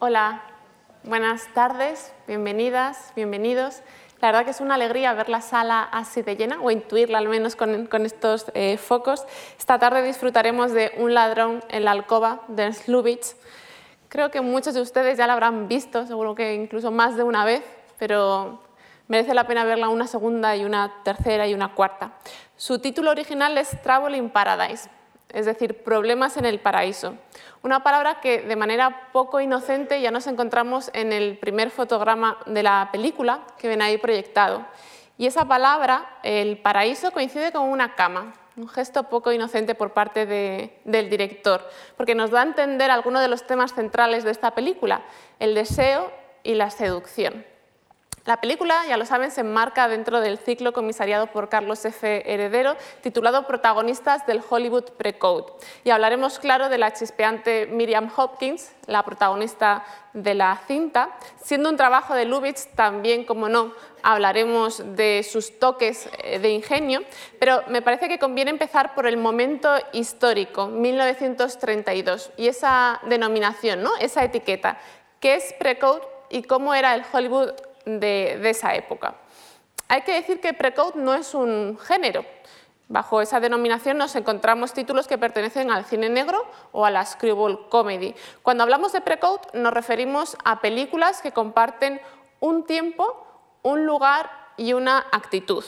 Hola, buenas tardes, bienvenidas, bienvenidos. La verdad que es una alegría ver la sala así de llena, o intuirla al menos con, estos eh, focos. Esta tarde disfrutaremos de Un ladrón en la alcoba de Ernst Lubitsch. Creo que muchos de ustedes ya la habrán visto, seguro que incluso más de una vez, pero merece la pena verla una segunda y una tercera y una cuarta. Su título original es Travel in Paradise, es decir, problemas en el paraíso. Una palabra que de manera poco inocente ya nos encontramos en el primer fotograma de la película que ven ahí proyectado. Y esa palabra, el paraíso, coincide con una cama, un gesto poco inocente por parte del director, porque nos da a entender algunos de los temas centrales de esta película, el deseo y la seducción. La película, ya lo saben, se enmarca dentro del ciclo comisariado por Carlos F. Heredero, titulado Protagonistas del Hollywood Pre-Code. Y hablaremos, claro, de la chispeante Miriam Hopkins, la protagonista de la cinta. Siendo un trabajo de Lubitsch, también, como no, hablaremos de sus toques eh, de ingenio, pero me parece que conviene empezar por el momento histórico, 1932, y esa denominación, ¿no? esa etiqueta. ¿Qué es Pre-Code y cómo era el Hollywood de, esa época. Hay que decir que Precode no es un género. Bajo esa denominación nos encontramos títulos que pertenecen al cine negro o a la screwball comedy. Cuando hablamos de Precode nos referimos a películas que comparten un tiempo, un lugar y una actitud.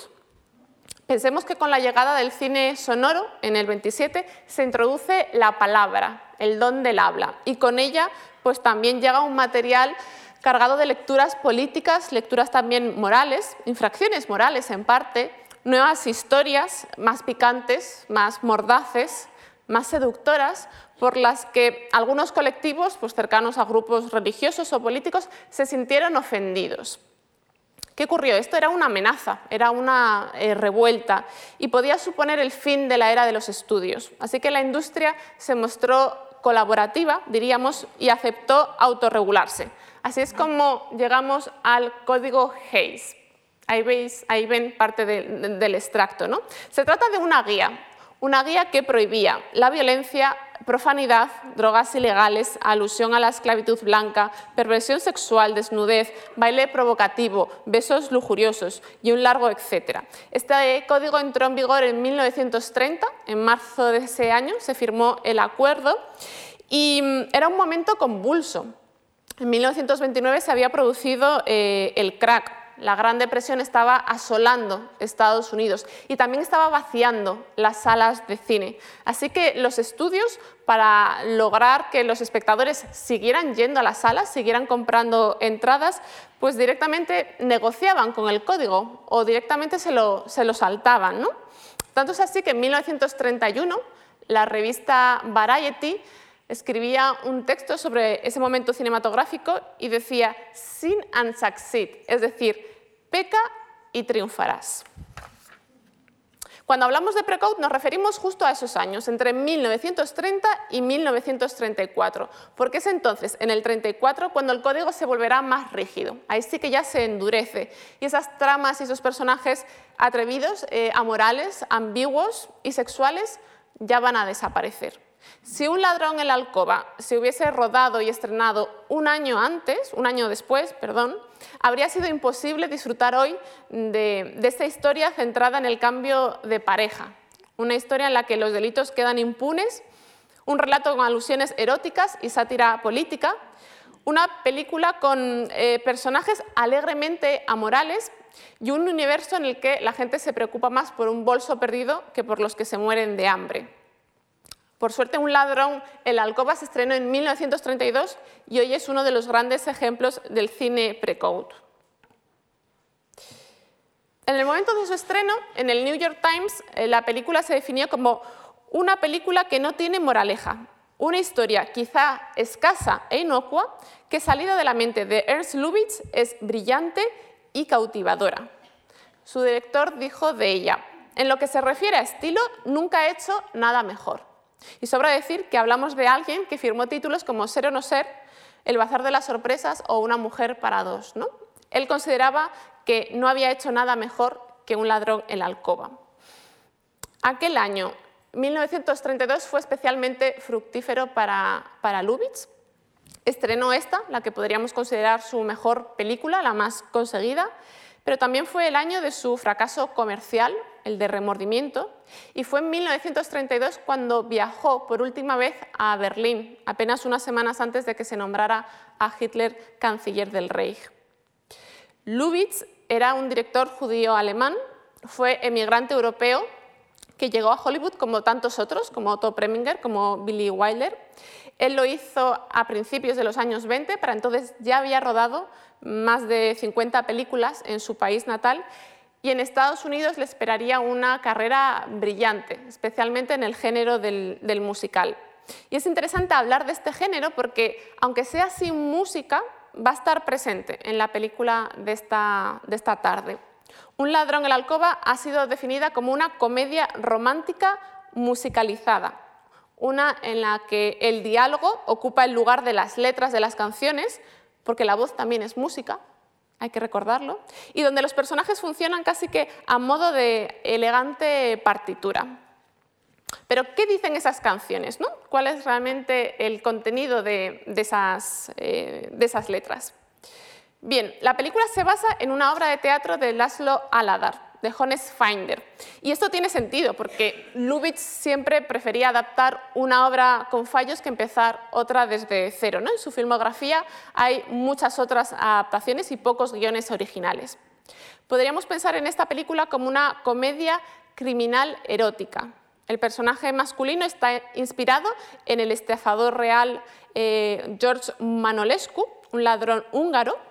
Pensemos que con la llegada del cine sonoro en el 27 se introduce la palabra, el don del habla, y con ella pues también llega un material cargado de lecturas políticas, lecturas también morales, infracciones morales en parte, nuevas historias más picantes, más mordaces, más seductoras, por las que algunos colectivos pues, cercanos a grupos religiosos o políticos se sintieron ofendidos. ¿Qué ocurrió? Esto era una amenaza, era una eh, revuelta y podía suponer el fin de la era de los estudios. Así que la industria se mostró colaborativa, diríamos, y aceptó autorregularse. Así es como llegamos al código Hayes. Ahí, veis, ahí ven parte del extracto. ¿no? Se trata de una guía, una guía que prohibía la violencia, profanidad, drogas ilegales, alusión a la esclavitud blanca, perversión sexual, desnudez, baile provocativo, besos lujuriosos y un largo etcétera. Este código entró en vigor en 1930, en marzo de ese año se firmó el acuerdo y mm, era un momento convulso en 1929 se había producido eh, el crack. La Gran Depresión estaba asolando Estados Unidos y también estaba vaciando las salas de cine. Así que los estudios para lograr que los espectadores siguieran yendo a las salas, siguieran comprando entradas, pues directamente negociaban con el código o directamente se lo, se lo saltaban. ¿no? Tanto es así que en 1931 la revista Variety escribía un texto sobre ese momento cinematográfico y decía sin and succeed, es decir, peca y triunfarás. Cuando hablamos de Precode nos referimos justo a esos años, entre 1930 y 1934, porque es entonces, en el 34, cuando el código se volverá más rígido. Ahí sí que ya se endurece y esas tramas y esos personajes atrevidos, eh, amorales, ambiguos y sexuales ya van a desaparecer. Si un ladrón en la alcoba se hubiese rodado y estrenado un año antes, un año después, perdón, habría sido imposible disfrutar hoy de, esta historia centrada en el cambio de pareja, una historia en la que los delitos quedan impunes, un relato con alusiones eróticas y sátira política, una película con eh, personajes alegremente amorales y un universo en el que la gente se preocupa más por un bolso perdido que por los que se mueren de hambre. Por suerte, Un ladrón en la alcoba se estrenó en 1932 y hoy es uno de los grandes ejemplos del cine pre-code. En el momento de su estreno, en el New York Times, eh, la película se definió como una película que no tiene moraleja, una historia quizá escasa e inocua que salida de la mente de Ernst Lubitsch es brillante y cautivadora. Su director dijo de ella, en lo que se refiere a estilo, nunca he hecho nada mejor. Y sobra decir que hablamos de alguien que firmó títulos como Ser o no ser, El bazar de las sorpresas o Una mujer para dos. ¿no? Él consideraba que no había hecho nada mejor que un ladrón en la alcoba. Aquel año, 1932, fue especialmente fructífero para, para Lubitsch. Estrenó esta, la que podríamos considerar su mejor película, la más conseguida, pero también fue el año de su fracaso comercial, el de Remordimiento, y fue en 1932 cuando viajó por última vez a Berlín, apenas unas semanas antes de que se nombrara a Hitler canciller del Reich. Lubitsch era un director judío alemán, fue emigrante europeo que llegó a Hollywood como tantos otros, como Otto Preminger, como Billy Wilder. Él lo hizo a principios de los años 20, para entonces ya había rodado más de 50 películas en su país natal y en Estados Unidos le esperaría una carrera brillante, especialmente en el género del, musical. Y es interesante hablar de este género porque, aunque sea sin música, va a estar presente en la película de esta, de esta tarde. Un ladrón en la alcoba ha sido definida como una comedia romántica musicalizada, una en la que el diálogo ocupa el lugar de las letras de las canciones, porque la voz también es música, hay que recordarlo, y donde los personajes funcionan casi que a modo de elegante partitura. Pero, ¿qué dicen esas canciones? No? ¿Cuál es realmente el contenido de, esas, eh, de esas letras? Bien, la película se basa en una obra de teatro de Laszlo Aladar, de Jones Finder. Y esto tiene sentido, porque Lubitsch siempre prefería adaptar una obra con fallos que empezar otra desde cero. ¿no? En su filmografía hay muchas otras adaptaciones y pocos guiones originales. Podríamos pensar en esta película como una comedia criminal erótica. El personaje masculino está inspirado en el estafador real eh, George Manolescu, un ladrón húngaro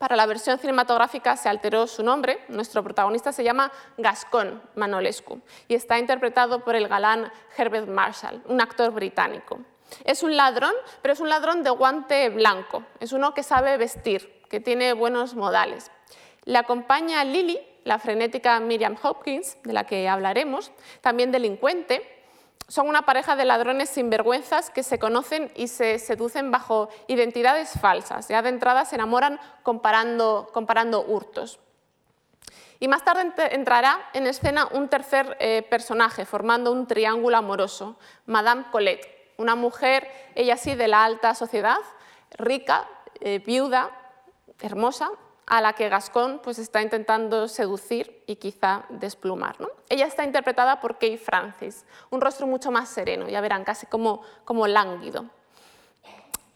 para la versión cinematográfica se alteró su nombre. Nuestro protagonista se llama Gascon Manolescu y está interpretado por el galán Herbert Marshall, un actor británico. Es un ladrón, pero es un ladrón de guante blanco. Es uno que sabe vestir, que tiene buenos modales. Le acompaña Lily, la frenética Miriam Hopkins, de la que hablaremos, también delincuente, son una pareja de ladrones sinvergüenzas que se conocen y se seducen bajo identidades falsas. Ya de entrada se enamoran comparando, comparando hurtos. Y más tarde entrará en escena un tercer eh, personaje, formando un triángulo amoroso, Madame Colette, una mujer, ella sí, de la alta sociedad, rica, eh, viuda, hermosa, a la que Gascón pues, está intentando seducir y quizá desplumar. Ella está interpretada por Kay Francis, un rostro mucho más sereno, ya verán, casi como, como lánguido.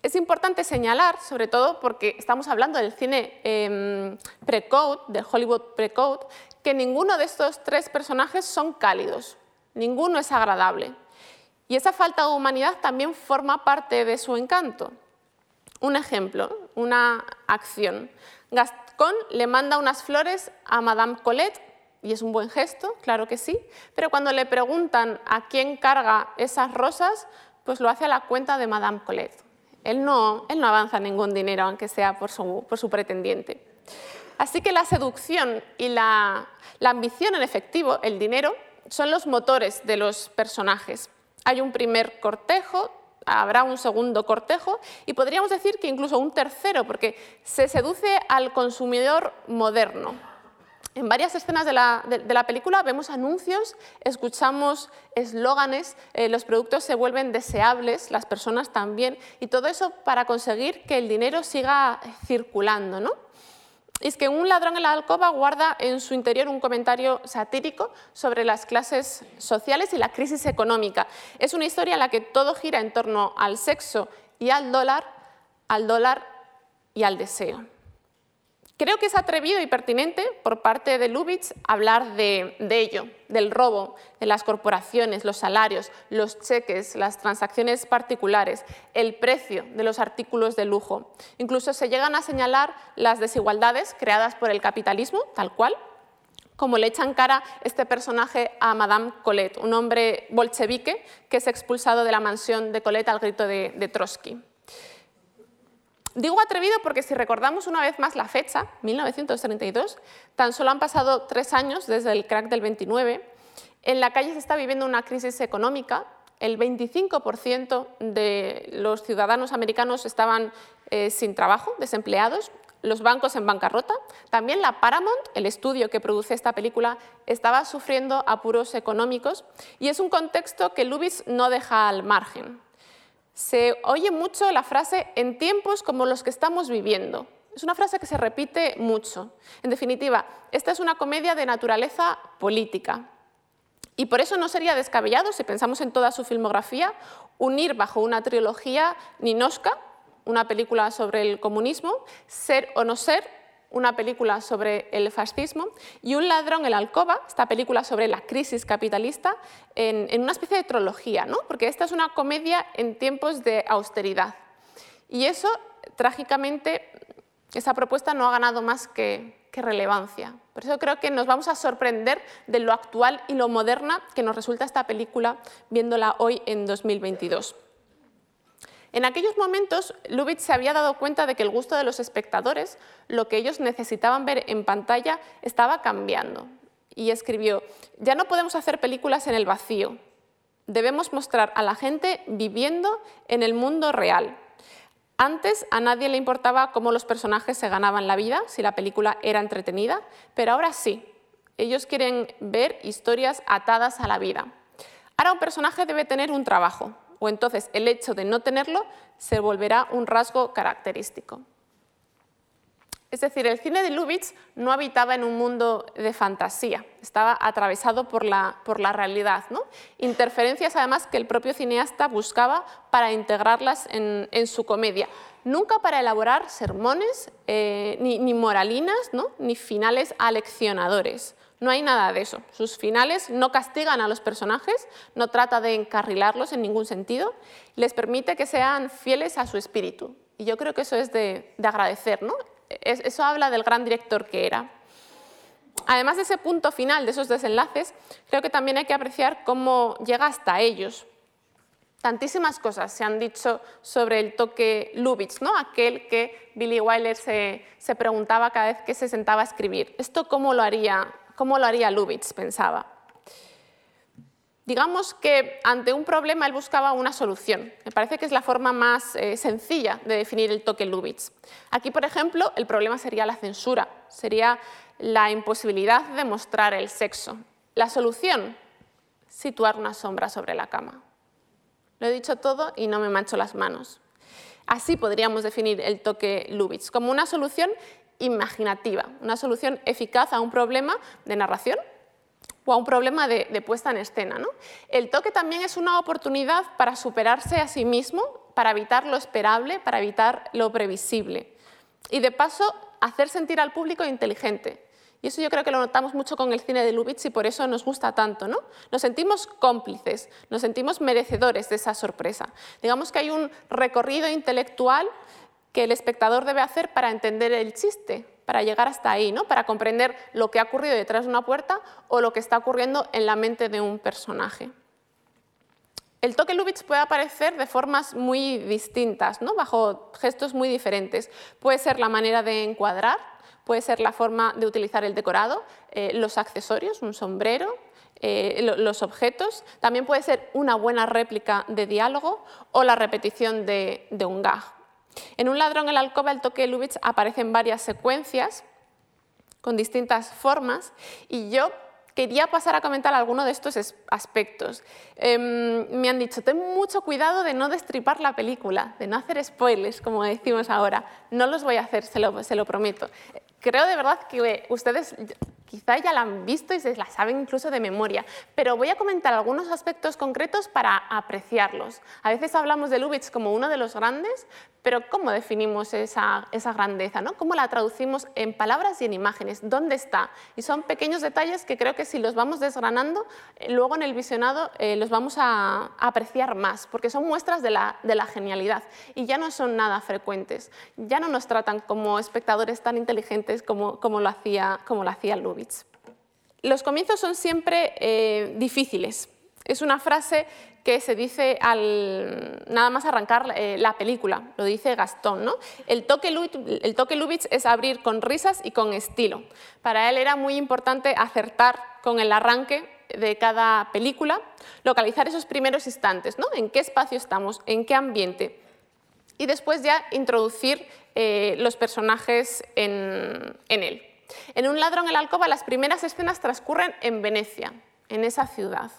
Es importante señalar, sobre todo porque estamos hablando del cine eh, pre-code, del Hollywood pre-code, que ninguno de estos tres personajes son cálidos, ninguno es agradable. Y esa falta de humanidad también forma parte de su encanto. Un ejemplo, una acción. Gascon le manda unas flores a Madame Colette, y es un buen gesto, claro que sí, pero cuando le preguntan a quién carga esas rosas, pues lo hace a la cuenta de Madame Colette. Él no, él no avanza ningún dinero, aunque sea por su, pretendiente. Así que la seducción y la ambición en efectivo, el dinero, son los motores de los personajes. Hay un primer cortejo, habrá un segundo cortejo y podríamos decir que incluso un tercero, porque se seduce al consumidor moderno. En varias escenas de la, película vemos anuncios, escuchamos eslóganes, eh, los productos se vuelven deseables, las personas también, y todo eso para conseguir que el dinero siga circulando. ¿no? Es que un ladrón en la alcoba guarda en su interior un comentario satírico sobre las clases sociales y la crisis económica. Es una historia en la que todo gira en torno al sexo y al dólar, al dólar y al deseo. Creo que es atrevido y pertinente por parte de Lubitsch hablar de, ello, del robo de las corporaciones, los salarios, los cheques, las transacciones particulares, el precio de los artículos de lujo. Incluso se llegan a señalar las desigualdades creadas por el capitalismo, tal cual, como le echan cara este personaje a Madame Colette, un hombre bolchevique que es expulsado de la mansión de Colette al grito de Trotsky. Digo atrevido porque si recordamos una vez más la fecha, 1932, tan solo han pasado tres años desde el crack del 29, en la calle se está viviendo una crisis económica, el 25% de los ciudadanos americanos estaban eh, sin trabajo, desempleados, los bancos en bancarrota. También la Paramount, el estudio que produce esta película, estaba sufriendo apuros económicos y es un contexto que Lubis no deja al margen. Se oye mucho la frase en tiempos como los que estamos viviendo. Es una frase que se repite mucho. En definitiva, esta es una comedia de naturaleza política. Y por eso no sería descabellado, si pensamos en toda su filmografía, unir bajo una trilogía Ninoska, una película sobre el comunismo, Ser o no ser, una película sobre el fascismo, y Un ladrón en la alcoba, esta película sobre la crisis capitalista, en, en una especie de trilogía, ¿no? porque esta es una comedia en tiempos de austeridad. Y eso, trágicamente, esa propuesta no ha ganado más que, relevancia. Por eso creo que nos vamos a sorprender de lo actual y lo moderna que nos resulta esta película viéndola hoy en 2022. En aquellos momentos, Lubitsch se había dado cuenta de que el gusto de los espectadores, lo que ellos necesitaban ver en pantalla, estaba cambiando. Y escribió, ya no podemos hacer películas en el vacío, debemos mostrar a la gente viviendo en el mundo real, antes a nadie le importaba cómo los personajes se ganaban la vida, si la película era entretenida, pero ahora sí. Ellos quieren ver historias atadas a la vida. Ahora un personaje debe tener un trabajo, o entonces el hecho de no tenerlo se volverá un rasgo característico. Es decir, el cine de Lubitsch no habitaba en un mundo de fantasía, estaba atravesado por la, por la realidad. ¿no? Interferencias además que el propio cineasta buscaba para integrarlas en, su comedia. Nunca para elaborar sermones, eh, ni, moralinas, ¿no? ni finales aleccionadores. No hay nada de eso. Sus finales no castigan a los personajes, no trata de encarrilarlos en ningún sentido, les permite que sean fieles a su espíritu. Y yo creo que eso es de, de agradecer. ¿no? eso habla del gran director que era. Además de ese punto final, de esos desenlaces, creo que también hay que apreciar cómo llega hasta ellos. Tantísimas cosas se han dicho sobre el toque Lubitsch, ¿no? aquel que Billy Wilder se, preguntaba cada vez que se sentaba a escribir. ¿Esto cómo lo haría, cómo lo haría Lubitsch? pensaba. Digamos que ante un problema él buscaba una solución. Me parece que es la forma más eh, sencilla de definir el toque Lubitsch. Aquí, por ejemplo, el problema sería la censura, sería la imposibilidad de mostrar el sexo. La solución, situar una sombra sobre la cama. Lo he dicho todo y no me mancho las manos. Así podríamos definir el toque Lubitsch, como una solución imaginativa, una solución eficaz a un problema de narración o a un problema de, puesta en escena. El toque también es una oportunidad para superarse a sí mismo, para evitar lo esperable, para evitar lo previsible. Y de paso, hacer sentir al público inteligente. Y eso yo creo que lo notamos mucho con el cine de Lubitsch y por eso nos gusta tanto. ¿no? Nos sentimos cómplices, nos sentimos merecedores de esa sorpresa. Digamos que hay un recorrido intelectual que el espectador debe hacer para entender el chiste, para llegar hasta ahí, ¿no? para comprender lo que ha ocurrido detrás de una puerta o lo que está ocurriendo en la mente de un personaje. El toque Lubitsch puede aparecer de formas muy distintas, ¿no? bajo gestos muy diferentes. Puede ser la manera de encuadrar, puede ser la forma de utilizar el decorado, eh, los accesorios, un sombrero, eh, los objetos. También puede ser una buena réplica de diálogo o la repetición de, de un gag. En Un ladrón en la alcoba, el toque de Lubitsch aparece en varias secuencias con distintas formas y yo quería pasar a comentar algunos de estos aspectos. Em, me han dicho, ten mucho cuidado de no destripar la película, de no hacer spoilers, como decimos ahora. No los voy a hacer, se lo, se lo prometo. Creo de verdad que ustedes quizá ya la han visto y se la saben incluso de memoria, pero voy a comentar algunos aspectos concretos para apreciarlos. A veces hablamos de Lubitsch como uno de los grandes, pero ¿cómo definimos esa, grandeza? ¿no? ¿Cómo la traducimos en palabras y en imágenes? ¿Dónde está? Y son pequeños detalles que creo que si los vamos desgranando, eh, luego en el visionado eh, los vamos a, apreciar más, porque son muestras de la, genialidad y ya no son nada frecuentes. Ya no nos tratan como espectadores tan inteligentes como, como, lo, hacía, como lo hacía Lubitsch. Los comienzos son siempre eh, difíciles. Es una frase que se dice al nada más arrancar eh, la película, lo dice Gastón. ¿no? El, toque, el toque Lubitsch es abrir con risas y con estilo. Para él era muy importante acertar con el arranque de cada película, localizar esos primeros instantes, ¿no? en qué espacio estamos, en qué ambiente, y después ya introducir eh, los personajes en él. En Un ladrón en la alcoba las primeras escenas transcurren en Venecia, en esa ciudad.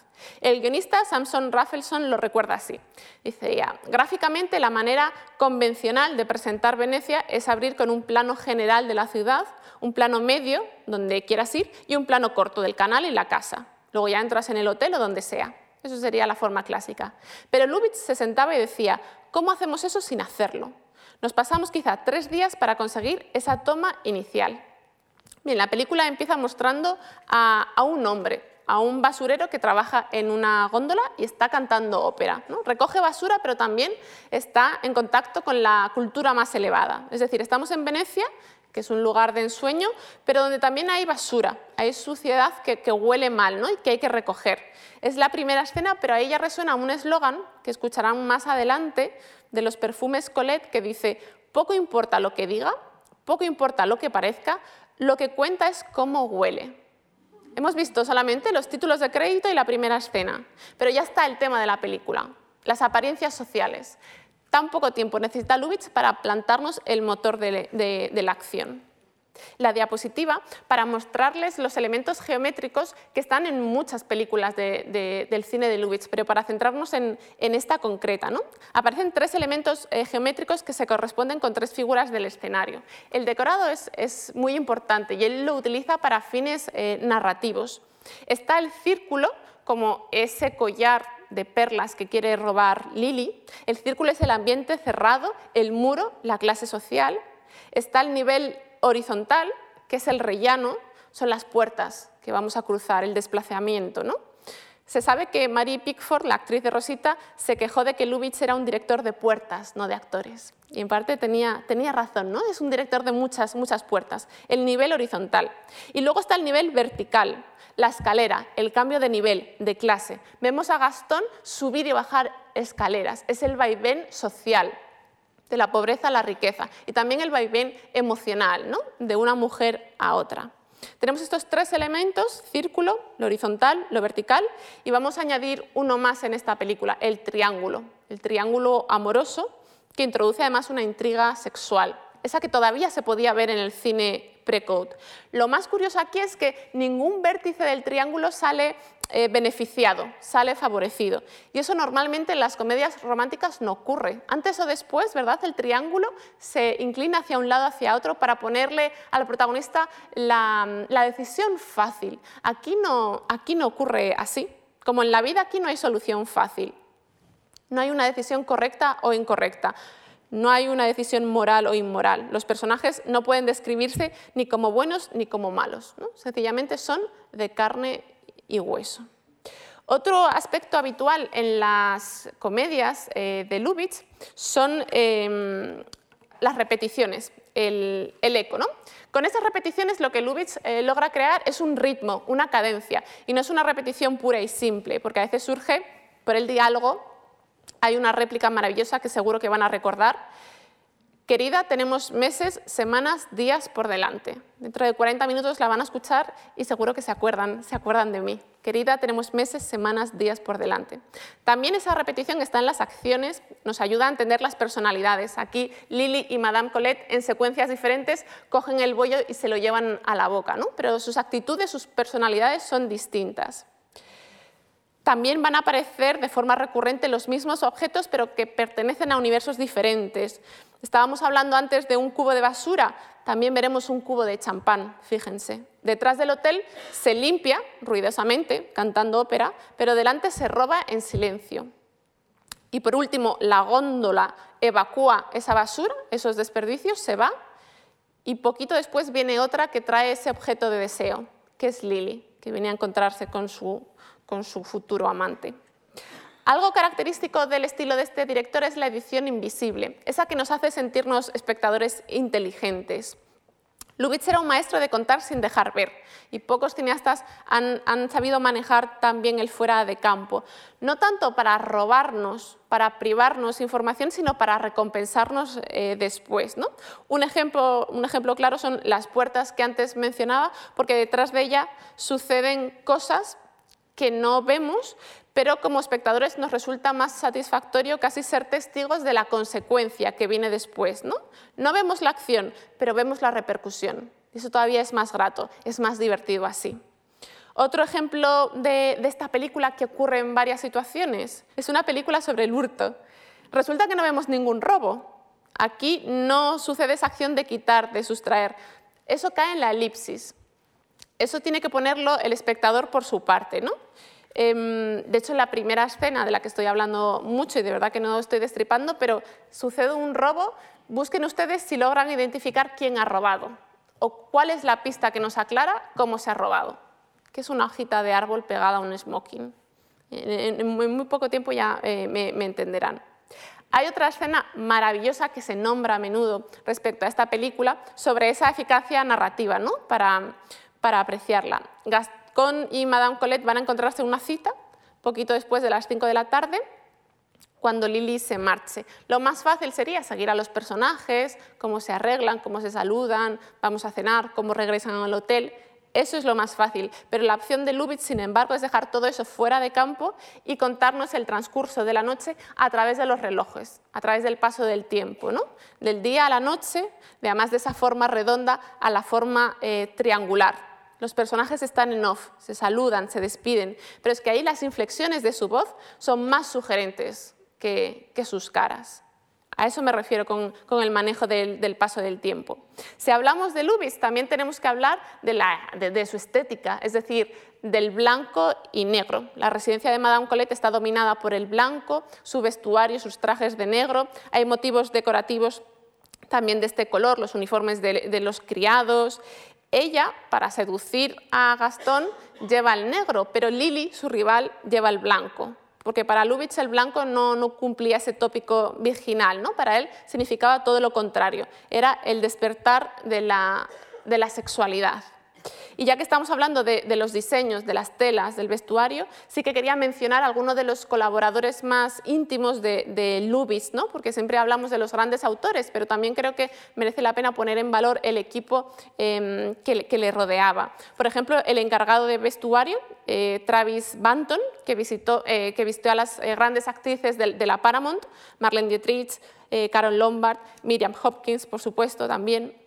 El guionista Samson Raffleson lo recuerda así. Dice ya, gráficamente la manera convencional de presentar Venecia es abrir con un plano general de la ciudad, un plano medio donde quieras ir y un plano corto del canal y la casa. Luego ya entras en el hotel o donde sea. Eso sería la forma clásica. Pero Lubitsch se sentaba y decía, ¿cómo hacemos eso sin hacerlo? Nos pasamos quizá tres días para conseguir esa toma inicial. Bien, la película empieza mostrando a, un hombre, a un basurero que trabaja en una góndola y está cantando ópera. Recoge basura, pero también está en contacto con la cultura más elevada. Es decir, estamos en Venecia, que es un lugar de ensueño, pero donde también hay basura, hay suciedad que, huele mal ¿no? y que hay que recoger. Es la primera escena, pero ahí ya resuena un eslogan que escucharán más adelante de los perfumes Colette que dice, poco importa lo que diga, poco importa lo que parezca, lo que cuenta es cómo huele. Hemos visto solamente los títulos de crédito y la primera escena, pero ya está el tema de la película, las apariencias sociales tan poco tiempo necesita Lubitsch para plantarnos el motor de, la acción. La diapositiva para mostrarles los elementos geométricos que están en muchas películas del cine de Lubitsch, pero para centrarnos en, esta concreta. ¿no? Aparecen tres elementos eh, geométricos que se corresponden con tres figuras del escenario. El decorado es, muy importante y él lo utiliza para fines eh, narrativos. Está el círculo como ese collar de perlas que quiere robar Lily. El círculo es el ambiente cerrado, el muro, la clase social. Está el nivel horizontal, que es el rellano, son las puertas que vamos a cruzar, el desplazamiento. ¿no? Se sabe que Marie Pickford, la actriz de Rosita, se quejó de que Lubitsch era un director de puertas, no de actores. Y en parte tenía, tenía razón, ¿no? es un director de muchas, muchas puertas. El nivel horizontal. Y luego está el nivel vertical, la escalera, el cambio de nivel, de clase. Vemos a Gastón subir y bajar escaleras. Es el vaivén social, de la pobreza a la riqueza. Y también el vaivén emocional, ¿no? de una mujer a otra. Tenemos estos tres elementos, círculo, lo horizontal, lo vertical, y vamos a añadir uno más en esta película, el triángulo, el triángulo amoroso, que introduce además una intriga sexual, esa que todavía se podía ver en el cine pre-code. Lo más curioso aquí es que ningún vértice del triángulo sale eh, beneficiado, sale favorecido. Y eso normalmente en las comedias románticas no ocurre. Antes o después, ¿verdad? El triángulo se inclina hacia un lado, hacia otro, para ponerle al protagonista la, la decisión fácil. Aquí no, aquí no ocurre así. Como en la vida, aquí no hay solución fácil. No hay una decisión correcta o incorrecta. No hay una decisión moral o inmoral. Los personajes no pueden describirse ni como buenos ni como malos. Sencillamente son de carne y hueso. Otro aspecto habitual en las comedias eh, de Lubitsch son em, las repeticiones, el, eco. Con esas repeticiones lo que Lubitsch eh, logra crear es un ritmo, una cadencia, y no es una repetición pura y simple, porque a veces surge por el diálogo hay una réplica maravillosa que seguro que van a recordar. Querida, tenemos meses, semanas, días por delante. Dentro de 40 minutos la van a escuchar y seguro que se acuerdan, se acuerdan de mí. Querida, tenemos meses, semanas, días por delante. También esa repetición está en las acciones, nos ayuda a entender las personalidades. Aquí Lily y Madame Colette en secuencias diferentes cogen el bollo y se lo llevan a la boca, ¿no? pero sus actitudes, sus personalidades son distintas también van a aparecer de forma recurrente los mismos objetos, pero que pertenecen a universos diferentes. Estábamos hablando antes de un cubo de basura, también veremos un cubo de champán, fíjense. Detrás del hotel se limpia ruidosamente, cantando ópera, pero delante se roba en silencio. Y por último, la góndola evacúa esa basura, esos desperdicios, se va, y poquito después viene otra que trae ese objeto de deseo, que es Lily, que viene a encontrarse con su con su futuro amante. Algo característico del estilo de este director es la edición invisible, esa que nos hace sentirnos espectadores inteligentes. Lubitsch era un maestro de contar sin dejar ver y pocos cineastas han, sabido manejar también el fuera de campo, no tanto para robarnos, para privarnos información, sino para recompensarnos eh, después. Un, ejemplo, un ejemplo claro son las puertas que antes mencionaba, porque detrás de ella suceden cosas que no vemos, pero como espectadores nos resulta más satisfactorio casi ser testigos de la consecuencia que viene después. No, no vemos la acción, pero vemos la repercusión. Eso todavía es más grato, es más divertido así. Otro ejemplo de, esta película que ocurre en varias situaciones es una película sobre el hurto. Resulta que no vemos ningún robo. Aquí no sucede esa acción de quitar, de sustraer. Eso cae en la elipsis. Eso tiene que ponerlo el espectador por su parte. ¿no? Em, de hecho, en la primera escena de la que estoy hablando mucho y de verdad que no estoy destripando, pero sucede un robo, busquen ustedes si logran identificar quién ha robado o cuál es la pista que nos aclara cómo se ha robado que es una hojita de árbol pegada a un smoking. En, muy poco tiempo ya eh, me, entenderán. Hay otra escena maravillosa que se nombra a menudo respecto a esta película sobre esa eficacia narrativa ¿no? para, para apreciarla. Gascon y Madame Colette van a encontrarse en una cita poquito después de las 5 de la tarde cuando Lily se marche. Lo más fácil sería seguir a los personajes, cómo se arreglan, cómo se saludan, vamos a cenar, cómo regresan al hotel eso es lo más fácil, pero la opción de Lubitsch, sin embargo, es dejar todo eso fuera de campo y contarnos el transcurso de la noche a través de los relojes, a través del paso del tiempo, ¿no? del día a la noche, además de esa forma redonda a la forma eh, triangular. Los personajes están en off, se saludan, se despiden, pero es que ahí las inflexiones de su voz son más sugerentes que sus caras. A eso me refiero con, el manejo del, paso del tiempo. Si hablamos de Lubis, también tenemos que hablar de, su estética, es decir, del blanco y negro. La residencia de Madame Colette está dominada por el blanco, su vestuario, sus trajes de negro. Hay motivos decorativos también de este color, los uniformes de, los criados. Ella, para seducir a Gastón, lleva el negro, pero Lily, su rival, lleva el blanco porque para Lubitsch el blanco no, cumplía ese tópico virginal, ¿no? para él significaba todo lo contrario, era el despertar de la sexualidad. Y ya que estamos hablando de, los diseños, de las telas, del vestuario, sí que quería mencionar algunos de los colaboradores más íntimos de, de Lubis, ¿no? porque siempre hablamos de los grandes autores, pero también creo que merece la pena poner en valor el equipo em, que, le rodeaba. Por ejemplo, el encargado de vestuario, eh, Travis Banton, que, visitó, eh, que a las eh, grandes actrices de, la Paramount, Marlene Dietrich, Carol Lombard, Miriam Hopkins, por supuesto, también.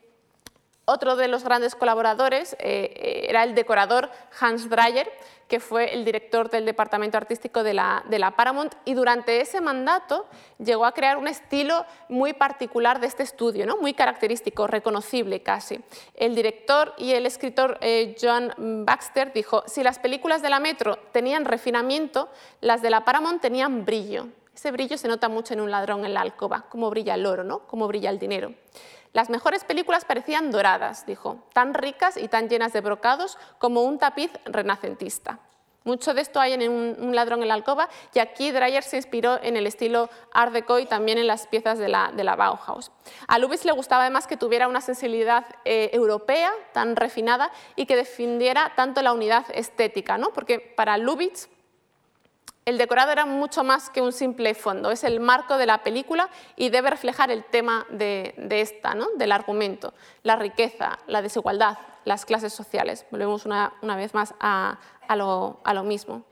Otro de los grandes colaboradores eh, eh, era el decorador Hans Dreyer, que fue el director del departamento artístico de la, Paramount y durante ese mandato llegó a crear un estilo muy particular de este estudio, ¿no? muy característico, reconocible casi. El director y el escritor eh, John Baxter dijo, si las películas de la Metro tenían refinamiento, las de la Paramount tenían brillo. Ese brillo se nota mucho en un ladrón en la alcoba, como brilla el oro, ¿no? como brilla el dinero. Las mejores películas parecían doradas, dijo, tan ricas y tan llenas de brocados como un tapiz renacentista. Mucho de esto hay en un, ladrón en la alcoba y aquí Dreyer se inspiró en el estilo Art Deco y también en las piezas de la, Bauhaus. A Lubitsch le gustaba además que tuviera una sensibilidad eh, europea tan refinada y que defendiera tanto la unidad estética, ¿no? porque para Lubitsch el decorado era mucho más que un simple fondo, es el marco de la película y debe reflejar el tema de, esta, ¿no? del argumento, la riqueza, la desigualdad, las clases sociales. Volvemos una, vez más a, lo, mismo.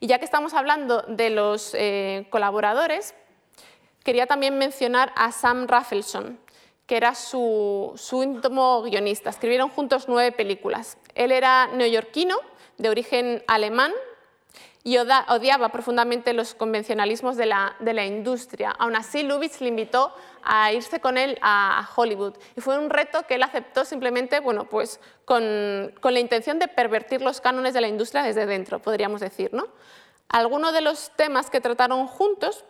Y ya que estamos hablando de los eh, colaboradores, quería también mencionar a Sam Raffleson, que era su íntimo guionista. Escribieron juntos nueve películas. Él era neoyorquino, de origen alemán, y odiaba profundamente los convencionalismos de la, de la, industria. Aún así, Lubitsch le invitó a irse con él a Hollywood y fue un reto que él aceptó simplemente bueno, pues con, con la intención de pervertir los cánones de la industria desde dentro, podríamos decir. ¿no? Algunos de los temas que trataron juntos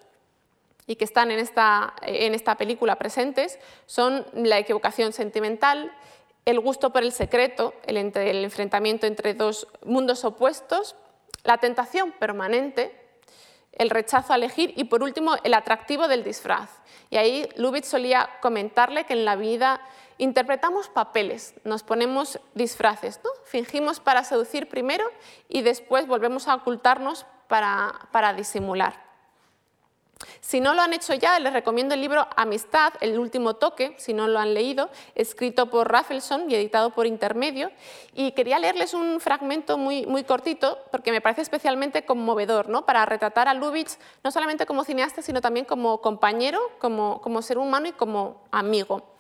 y que están en esta, en esta película presentes son la equivocación sentimental, el gusto por el secreto, el, el enfrentamiento entre dos mundos opuestos, la tentación permanente, el rechazo a elegir y por último el atractivo del disfraz. Y ahí Lubitsch solía comentarle que en la vida interpretamos papeles, nos ponemos disfraces, ¿no? fingimos para seducir primero y después volvemos a ocultarnos para, para disimular. Si no lo han hecho ya, les recomiendo el libro Amistad, el último toque, si no lo han leído, escrito por Raffleson y editado por Intermedio. Y quería leerles un fragmento muy, muy cortito, porque me parece especialmente conmovedor, ¿no? para retratar a Lubitsch no solamente como cineasta, sino también como compañero, como, como ser humano y como amigo.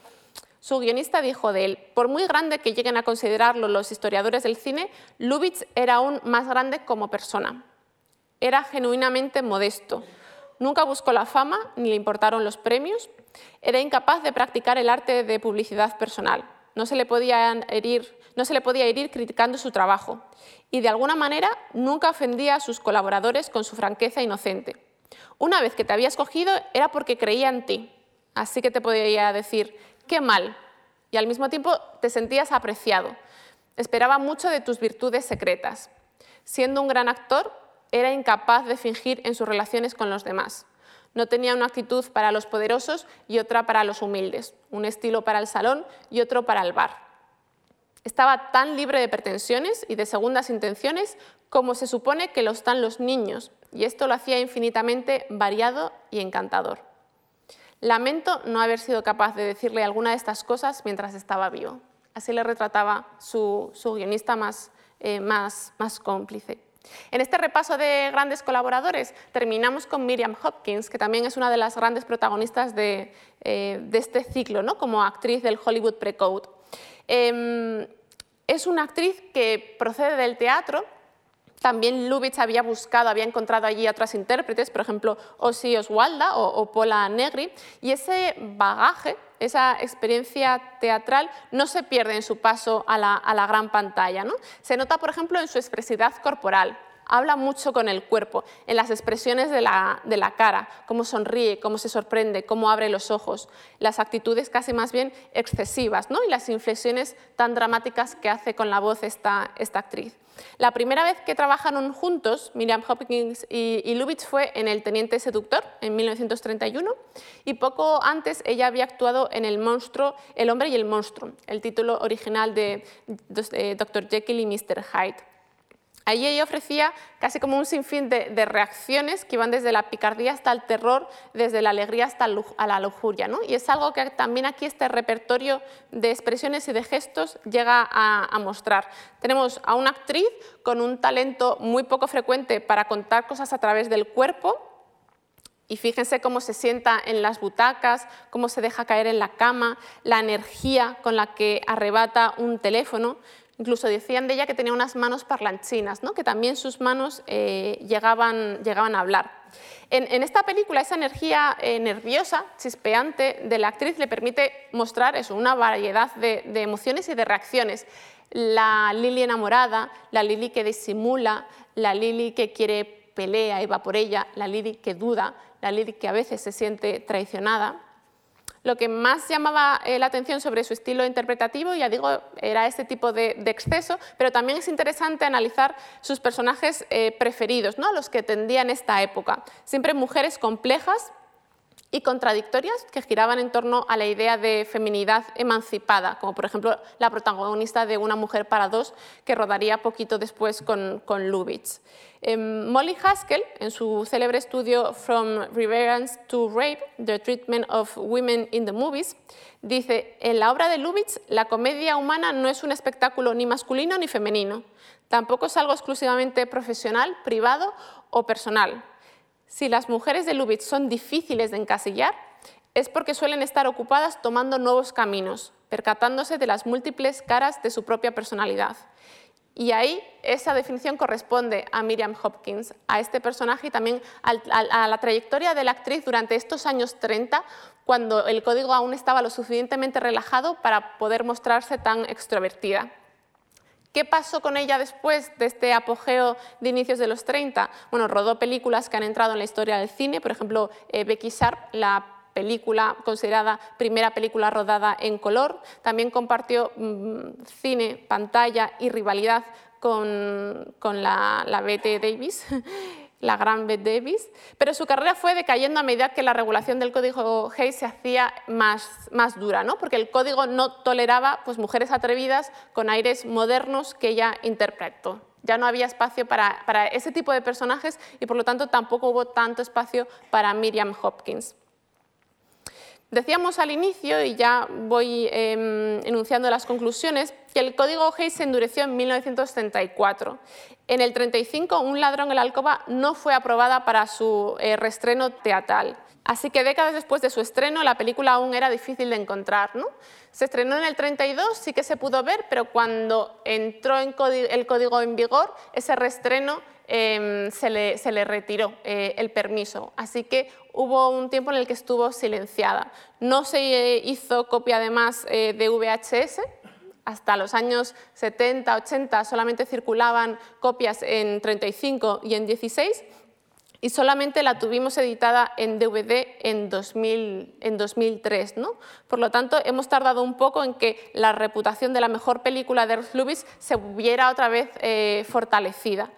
Su guionista dijo de él, por muy grande que lleguen a considerarlo los historiadores del cine, Lubitsch era aún más grande como persona. Era genuinamente modesto. Nunca buscó la fama ni le importaron los premios. Era incapaz de practicar el arte de publicidad personal. No se le podía herir, no se le podía herir criticando su trabajo. Y de alguna manera nunca ofendía a sus colaboradores con su franqueza inocente. Una vez que te había escogido era porque creía en ti. Así que te podía decir, qué mal. Y al mismo tiempo te sentías apreciado. Esperaba mucho de tus virtudes secretas. Siendo un gran actor, era incapaz de fingir en sus relaciones con los demás. No tenía una actitud para los poderosos y otra para los humildes, un estilo para el salón y otro para el bar. Estaba tan libre de pretensiones y de segundas intenciones como se supone que lo están los niños, y esto lo hacía infinitamente variado y encantador. Lamento no haber sido capaz de decirle alguna de estas cosas mientras estaba vivo. Así le retrataba su, guionista más, eh, más, más cómplice. En este repaso de grandes colaboradores terminamos con Miriam Hopkins, que también es una de las grandes protagonistas de, eh, este ciclo, ¿no? como actriz del Hollywood Pre-Code. Em, es una actriz que procede del teatro, también Lubitsch había buscado, había encontrado allí a otras intérpretes, por ejemplo, Ossie Oswalda o, Paula Negri, y ese bagaje, esa experiencia teatral no se pierde en su paso a la, gran pantalla. ¿no? Se nota, por ejemplo, en su expresividad corporal, habla mucho con el cuerpo, en las expresiones de la, de la, cara, cómo sonríe, cómo se sorprende, cómo abre los ojos, las actitudes casi más bien excesivas ¿no? y las inflexiones tan dramáticas que hace con la voz esta, esta actriz. La primera vez que trabajaron juntos, Miriam Hopkins y, Lubitsch, fue en El Teniente Seductor, en 1931, y poco antes ella había actuado en El Monstruo, El Hombre y el Monstruo, el título original de Dr. Jekyll y Mr. Hyde. Allí ella ofrecía casi como un sinfín de, reacciones que iban desde la picardía hasta el terror, desde la alegría hasta la lujuria. ¿no? Y es algo que también aquí este repertorio de expresiones y de gestos llega a, mostrar. Tenemos a una actriz con un talento muy poco frecuente para contar cosas a través del cuerpo, y fíjense cómo se sienta en las butacas, cómo se deja caer en la cama, la energía con la que arrebata un teléfono. Incluso decían de ella que tenía unas manos parlanchinas, ¿no? que también sus manos eh, llegaban, a hablar. En, esta película, esa energía eh, nerviosa, chispeante de la actriz le permite mostrar eso, una variedad de, emociones y de reacciones. La Lily enamorada, la Lily que disimula, la Lily que quiere pelea y va por ella, la Lily que duda, la Lily que a veces se siente traicionada. Lo que más llamaba eh, la atención sobre su estilo interpretativo, ya digo, era este tipo de, exceso, pero también es interesante analizar sus personajes eh, preferidos, ¿no? los que tendían esta época. Siempre mujeres complejas, y contradictorias que giraban en torno a la idea de feminidad emancipada, como por ejemplo la protagonista de Una mujer para dos, que rodaría poquito después con, con Lubitsch. Em, Molly Haskell, en su célebre estudio From Reverence to Rape, The Treatment of Women in the Movies, dice, en la obra de Lubitsch, la comedia humana no es un espectáculo ni masculino ni femenino, tampoco es algo exclusivamente profesional, privado o personal si las mujeres de Lubitsch son difíciles de encasillar, es porque suelen estar ocupadas tomando nuevos caminos, percatándose de las múltiples caras de su propia personalidad. Y ahí esa definición corresponde a Miriam Hopkins, a este personaje y también a la trayectoria de la actriz durante estos años 30, cuando el código aún estaba lo suficientemente relajado para poder mostrarse tan extrovertida. ¿Qué pasó con ella después de este apogeo de inicios de los 30? Bueno, rodó películas que han entrado en la historia del cine, por ejemplo, eh, Becky Sharp, la película considerada primera película rodada en color. También compartió mm, cine, pantalla y rivalidad con, la, la Bette Davis la gran Bette Davis, pero su carrera fue decayendo a medida que la regulación del código Hayes se hacía más, más dura, ¿no? porque el código no toleraba pues, mujeres atrevidas con aires modernos que ella interpretó. Ya no había espacio para, para ese tipo de personajes y por lo tanto tampoco hubo tanto espacio para Miriam Hopkins. Decíamos al inicio, y ya voy em, enunciando las conclusiones, que el código Hayes se endureció en 1934. En el 35, Un ladrón en la alcoba no fue aprobada para su eh, restreno teatral. Así que décadas después de su estreno, la película aún era difícil de encontrar. ¿no? Se estrenó en el 32, sí que se pudo ver, pero cuando entró en el código en vigor, ese reestreno em, se, le, retiró eh, el permiso. Así que hubo un tiempo en el que estuvo silenciada. No se eh, hizo copia además eh, de VHS, hasta los años 70, 80 solamente circulaban copias en 35 y en 16 y solamente la tuvimos editada en DVD en, 2000, en 2003. ¿no? Por lo tanto, hemos tardado un poco en que la reputación de la mejor película de Ernst Lubitsch se hubiera otra vez eh, fortalecida.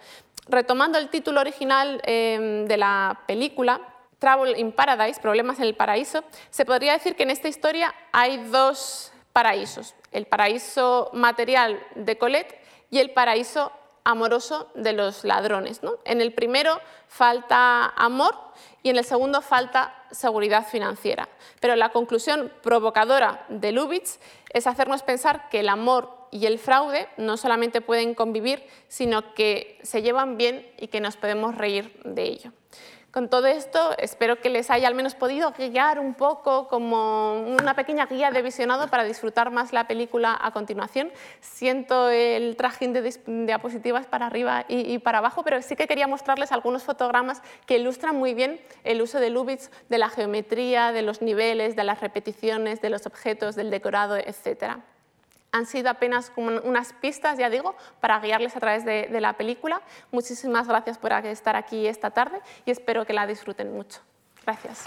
Retomando el título original em, de la película, Trouble in Paradise, Problemas en el Paraíso, se podría decir que en esta historia hay dos paraísos, el paraíso material de Colette y el paraíso amoroso de los ladrones. En el primero falta amor y en el segundo falta seguridad financiera. Pero la conclusión provocadora de Lubitsch es hacernos pensar que el amor y el fraude no solamente pueden convivir, sino que se llevan bien y que nos podemos reír de ello. Con todo esto, espero que les haya al menos podido guiar un poco como una pequeña guía de visionado para disfrutar más la película a continuación. Siento el trajín de diapositivas para arriba y, para abajo, pero sí que quería mostrarles algunos fotogramas que ilustran muy bien el uso de Lubitsch, de la geometría, de los niveles, de las repeticiones, de los objetos, del decorado, etcétera han sido apenas unas pistas, ya digo, para guiarles a través de, de, la película. Muchísimas gracias por estar aquí esta tarde y espero que la disfruten mucho. Gracias.